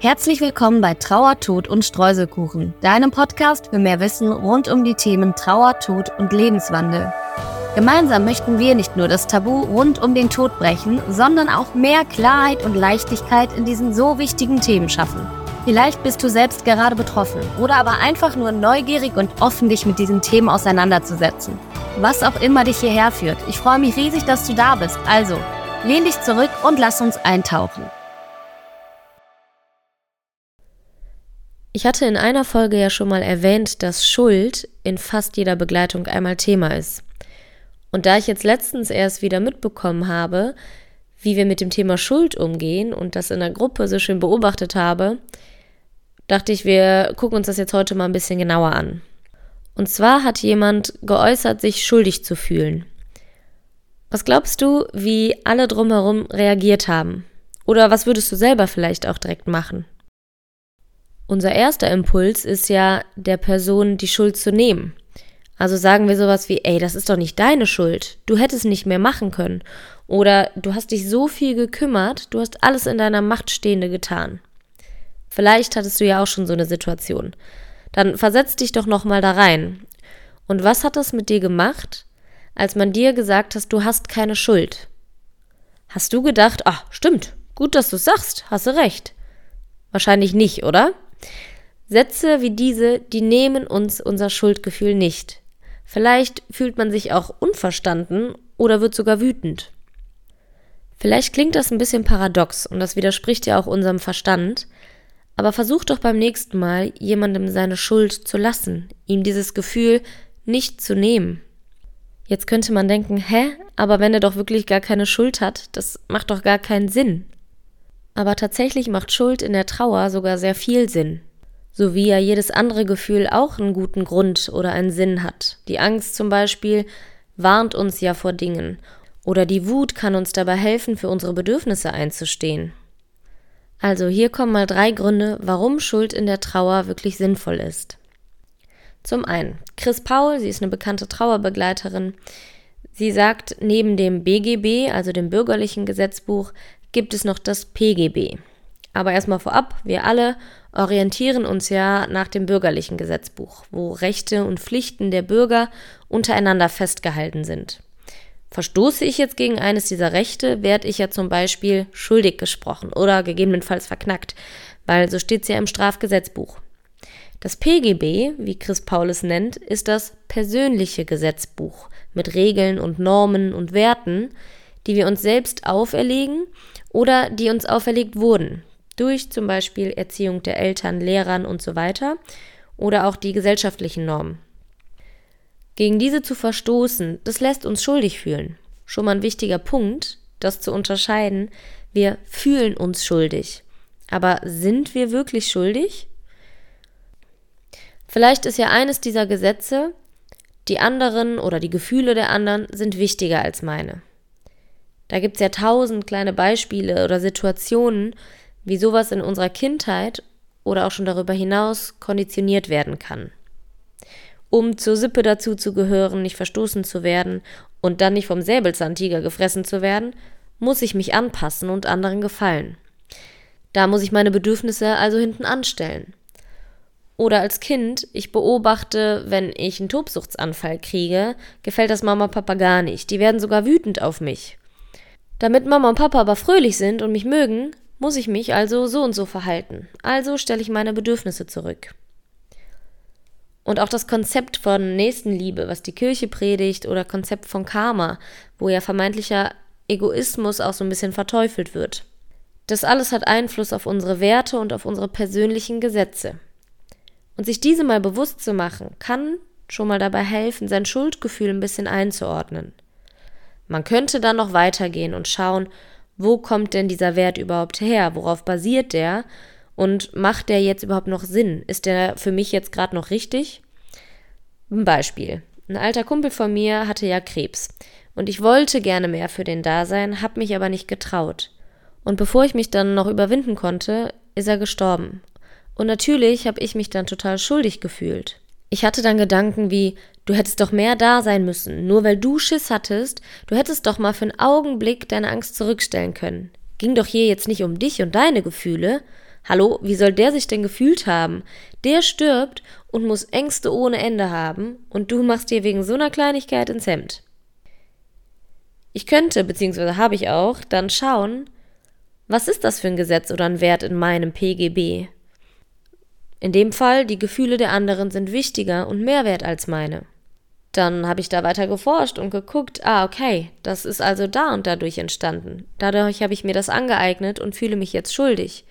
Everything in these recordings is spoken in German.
Herzlich willkommen bei Trauer, Tod und Streuselkuchen, deinem Podcast für mehr Wissen rund um die Themen Trauer, Tod und Lebenswandel. Gemeinsam möchten wir nicht nur das Tabu rund um den Tod brechen, sondern auch mehr Klarheit und Leichtigkeit in diesen so wichtigen Themen schaffen. Vielleicht bist du selbst gerade betroffen oder aber einfach nur neugierig und offen, dich mit diesen Themen auseinanderzusetzen. Was auch immer dich hierher führt, ich freue mich riesig, dass du da bist. Also, lehn dich zurück und lass uns eintauchen. Ich hatte in einer Folge ja schon mal erwähnt, dass Schuld in fast jeder Begleitung einmal Thema ist. Und da ich jetzt letztens erst wieder mitbekommen habe, wie wir mit dem Thema Schuld umgehen und das in der Gruppe so schön beobachtet habe, dachte ich, wir gucken uns das jetzt heute mal ein bisschen genauer an. Und zwar hat jemand geäußert, sich schuldig zu fühlen. Was glaubst du, wie alle drumherum reagiert haben? Oder was würdest du selber vielleicht auch direkt machen? Unser erster Impuls ist ja, der Person die Schuld zu nehmen. Also sagen wir sowas wie, ey, das ist doch nicht deine Schuld. Du hättest nicht mehr machen können. Oder du hast dich so viel gekümmert, du hast alles in deiner Macht Stehende getan. Vielleicht hattest du ja auch schon so eine Situation. Dann versetz dich doch nochmal da rein. Und was hat das mit dir gemacht, als man dir gesagt hat, du hast keine Schuld? Hast du gedacht, ach, stimmt, gut, dass du sagst, hast du recht. Wahrscheinlich nicht, oder? Sätze wie diese, die nehmen uns unser Schuldgefühl nicht. Vielleicht fühlt man sich auch unverstanden oder wird sogar wütend. Vielleicht klingt das ein bisschen paradox und das widerspricht ja auch unserem Verstand, aber versuch doch beim nächsten Mal, jemandem seine Schuld zu lassen, ihm dieses Gefühl nicht zu nehmen. Jetzt könnte man denken, hä, aber wenn er doch wirklich gar keine Schuld hat, das macht doch gar keinen Sinn. Aber tatsächlich macht Schuld in der Trauer sogar sehr viel Sinn. So wie ja jedes andere Gefühl auch einen guten Grund oder einen Sinn hat. Die Angst zum Beispiel warnt uns ja vor Dingen. Oder die Wut kann uns dabei helfen, für unsere Bedürfnisse einzustehen. Also hier kommen mal drei Gründe, warum Schuld in der Trauer wirklich sinnvoll ist. Zum einen, Chris Paul, sie ist eine bekannte Trauerbegleiterin. Sie sagt, neben dem BGB, also dem bürgerlichen Gesetzbuch, gibt es noch das PGB. Aber erstmal vorab, wir alle orientieren uns ja nach dem bürgerlichen Gesetzbuch, wo Rechte und Pflichten der Bürger untereinander festgehalten sind. Verstoße ich jetzt gegen eines dieser Rechte, werde ich ja zum Beispiel schuldig gesprochen oder gegebenenfalls verknackt, weil so steht es ja im Strafgesetzbuch. Das PGB, wie Chris Paulus nennt, ist das persönliche Gesetzbuch mit Regeln und Normen und Werten, die wir uns selbst auferlegen oder die uns auferlegt wurden, durch zum Beispiel Erziehung der Eltern, Lehrern und so weiter oder auch die gesellschaftlichen Normen. Gegen diese zu verstoßen, das lässt uns schuldig fühlen. Schon mal ein wichtiger Punkt, das zu unterscheiden. Wir fühlen uns schuldig. Aber sind wir wirklich schuldig? Vielleicht ist ja eines dieser Gesetze, die anderen oder die Gefühle der anderen sind wichtiger als meine. Da gibt es ja tausend kleine Beispiele oder Situationen, wie sowas in unserer Kindheit oder auch schon darüber hinaus konditioniert werden kann. Um zur Sippe dazu zu gehören, nicht verstoßen zu werden und dann nicht vom Säbelzahntiger gefressen zu werden, muss ich mich anpassen und anderen gefallen. Da muss ich meine Bedürfnisse also hinten anstellen. Oder als Kind, ich beobachte, wenn ich einen Tobsuchtsanfall kriege, gefällt das Mama Papa gar nicht. Die werden sogar wütend auf mich. Damit Mama und Papa aber fröhlich sind und mich mögen, muss ich mich also so und so verhalten. Also stelle ich meine Bedürfnisse zurück. Und auch das Konzept von Nächstenliebe, was die Kirche predigt, oder Konzept von Karma, wo ja vermeintlicher Egoismus auch so ein bisschen verteufelt wird. Das alles hat Einfluss auf unsere Werte und auf unsere persönlichen Gesetze. Und sich diese mal bewusst zu machen, kann schon mal dabei helfen, sein Schuldgefühl ein bisschen einzuordnen. Man könnte dann noch weitergehen und schauen, wo kommt denn dieser Wert überhaupt her? Worauf basiert der? Und macht der jetzt überhaupt noch Sinn? Ist der für mich jetzt gerade noch richtig? Ein Beispiel. Ein alter Kumpel von mir hatte ja Krebs. Und ich wollte gerne mehr für den da sein, hab mich aber nicht getraut. Und bevor ich mich dann noch überwinden konnte, ist er gestorben. Und natürlich habe ich mich dann total schuldig gefühlt. Ich hatte dann Gedanken wie, du hättest doch mehr da sein müssen, nur weil du Schiss hattest, du hättest doch mal für einen Augenblick deine Angst zurückstellen können. Ging doch hier jetzt nicht um dich und deine Gefühle. Hallo, wie soll der sich denn gefühlt haben? Der stirbt und muss Ängste ohne Ende haben und du machst dir wegen so einer Kleinigkeit ins Hemd. Ich könnte, beziehungsweise habe ich auch, dann schauen, was ist das für ein Gesetz oder ein Wert in meinem PGB? In dem Fall, die Gefühle der anderen sind wichtiger und mehr wert als meine. Dann habe ich da weiter geforscht und geguckt, ah, okay, das ist also da und dadurch entstanden. Dadurch habe ich mir das angeeignet und fühle mich jetzt schuldig.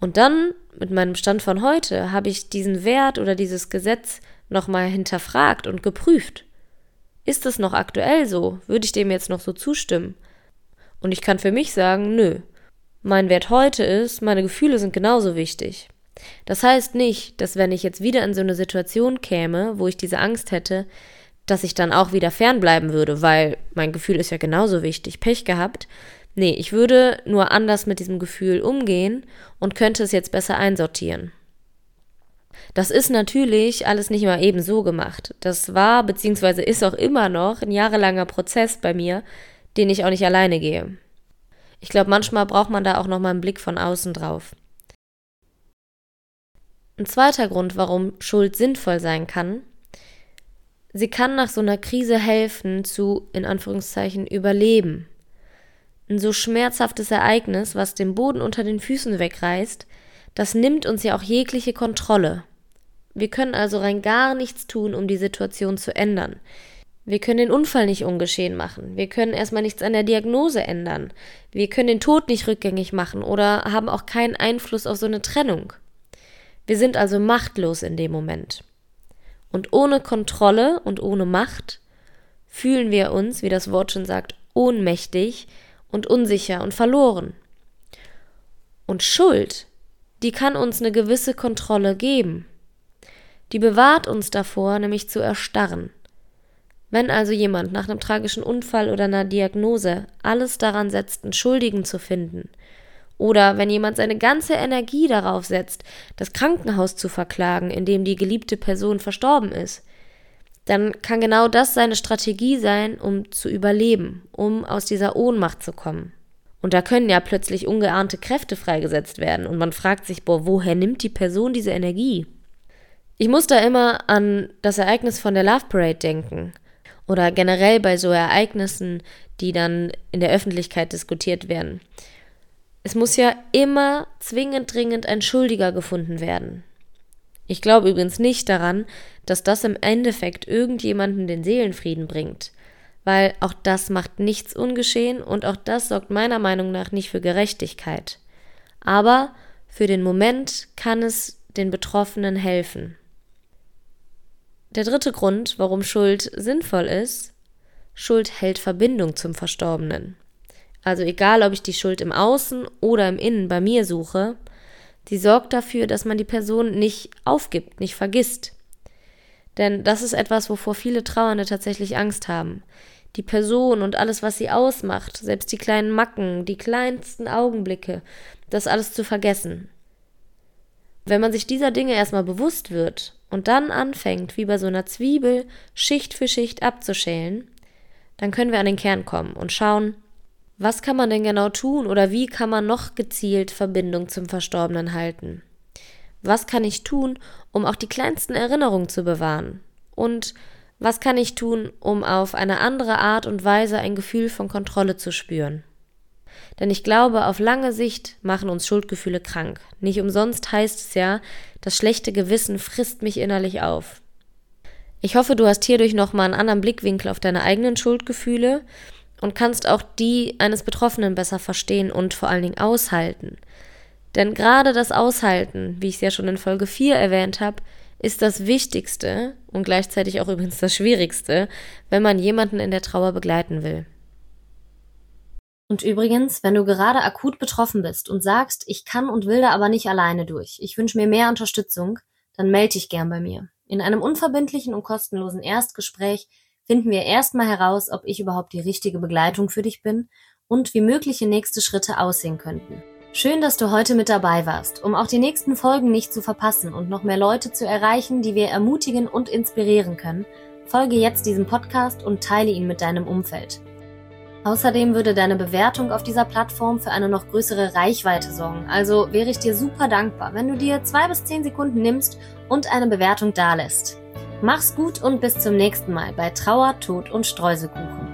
Und dann, mit meinem Stand von heute, habe ich diesen Wert oder dieses Gesetz nochmal hinterfragt und geprüft. Ist es noch aktuell so? Würde ich dem jetzt noch so zustimmen? Und ich kann für mich sagen, nö. Mein Wert heute ist, meine Gefühle sind genauso wichtig. Das heißt nicht, dass wenn ich jetzt wieder in so eine Situation käme, wo ich diese Angst hätte, dass ich dann auch wieder fernbleiben würde, weil mein Gefühl ist ja genauso wichtig, Pech gehabt. Nee, ich würde nur anders mit diesem Gefühl umgehen und könnte es jetzt besser einsortieren. Das ist natürlich alles nicht mal eben so gemacht. Das war bzw. ist auch immer noch ein jahrelanger Prozess bei mir, den ich auch nicht alleine gehe. Ich glaube, manchmal braucht man da auch noch mal einen Blick von außen drauf. Ein zweiter Grund, warum Schuld sinnvoll sein kann, sie kann nach so einer Krise helfen zu, in Anführungszeichen, überleben. Ein so schmerzhaftes Ereignis, was den Boden unter den Füßen wegreißt, das nimmt uns ja auch jegliche Kontrolle. Wir können also rein gar nichts tun, um die Situation zu ändern. Wir können den Unfall nicht ungeschehen machen. Wir können erstmal nichts an der Diagnose ändern. Wir können den Tod nicht rückgängig machen oder haben auch keinen Einfluss auf so eine Trennung. Wir sind also machtlos in dem Moment. Und ohne Kontrolle und ohne Macht fühlen wir uns, wie das Wort schon sagt, ohnmächtig und unsicher und verloren. Und Schuld, die kann uns eine gewisse Kontrolle geben. Die bewahrt uns davor, nämlich zu erstarren. Wenn also jemand nach einem tragischen Unfall oder einer Diagnose alles daran setzt, einen Schuldigen zu finden, oder wenn jemand seine ganze Energie darauf setzt, das Krankenhaus zu verklagen, in dem die geliebte Person verstorben ist, dann kann genau das seine Strategie sein, um zu überleben, um aus dieser Ohnmacht zu kommen. Und da können ja plötzlich ungeahnte Kräfte freigesetzt werden und man fragt sich, boah, woher nimmt die Person diese Energie? Ich muss da immer an das Ereignis von der Love Parade denken. Oder generell bei so Ereignissen, die dann in der Öffentlichkeit diskutiert werden. Es muss ja immer zwingend dringend ein Schuldiger gefunden werden. Ich glaube übrigens nicht daran, dass das im Endeffekt irgendjemanden den Seelenfrieden bringt, weil auch das macht nichts ungeschehen und auch das sorgt meiner Meinung nach nicht für Gerechtigkeit. Aber für den Moment kann es den Betroffenen helfen. Der dritte Grund, warum Schuld sinnvoll ist, Schuld hält Verbindung zum Verstorbenen. Also egal, ob ich die Schuld im Außen oder im Innen bei mir suche, die sorgt dafür, dass man die Person nicht aufgibt, nicht vergisst. Denn das ist etwas, wovor viele Trauernde tatsächlich Angst haben. Die Person und alles, was sie ausmacht, selbst die kleinen Macken, die kleinsten Augenblicke, das alles zu vergessen. Wenn man sich dieser Dinge erstmal bewusst wird und dann anfängt, wie bei so einer Zwiebel Schicht für Schicht abzuschälen, dann können wir an den Kern kommen und schauen, was kann man denn genau tun oder wie kann man noch gezielt Verbindung zum Verstorbenen halten? Was kann ich tun, um auch die kleinsten Erinnerungen zu bewahren? Und was kann ich tun, um auf eine andere Art und Weise ein Gefühl von Kontrolle zu spüren? Denn ich glaube, auf lange Sicht machen uns Schuldgefühle krank. Nicht umsonst heißt es ja, das schlechte Gewissen frisst mich innerlich auf. Ich hoffe, du hast hierdurch nochmal einen anderen Blickwinkel auf deine eigenen Schuldgefühle und kannst auch die eines Betroffenen besser verstehen und vor allen Dingen aushalten. Denn gerade das Aushalten, wie ich es ja schon in Folge 4 erwähnt habe, ist das Wichtigste und gleichzeitig auch übrigens das Schwierigste, wenn man jemanden in der Trauer begleiten will. Und übrigens, wenn du gerade akut betroffen bist und sagst, ich kann und will da aber nicht alleine durch, ich wünsche mir mehr Unterstützung, dann melde dich gern bei mir. In einem unverbindlichen und kostenlosen Erstgespräch finden wir erstmal heraus, ob ich überhaupt die richtige Begleitung für dich bin und wie mögliche nächste Schritte aussehen könnten. Schön, dass du heute mit dabei warst, um auch die nächsten Folgen nicht zu verpassen und noch mehr Leute zu erreichen, die wir ermutigen und inspirieren können. Folge jetzt diesem Podcast und teile ihn mit deinem Umfeld. Außerdem würde deine Bewertung auf dieser Plattform für eine noch größere Reichweite sorgen, also wäre ich dir super dankbar, wenn du dir zwei bis zehn Sekunden nimmst und eine Bewertung dalässt. Mach's gut und bis zum nächsten Mal bei Trauer, Tod und Streuselkuchen.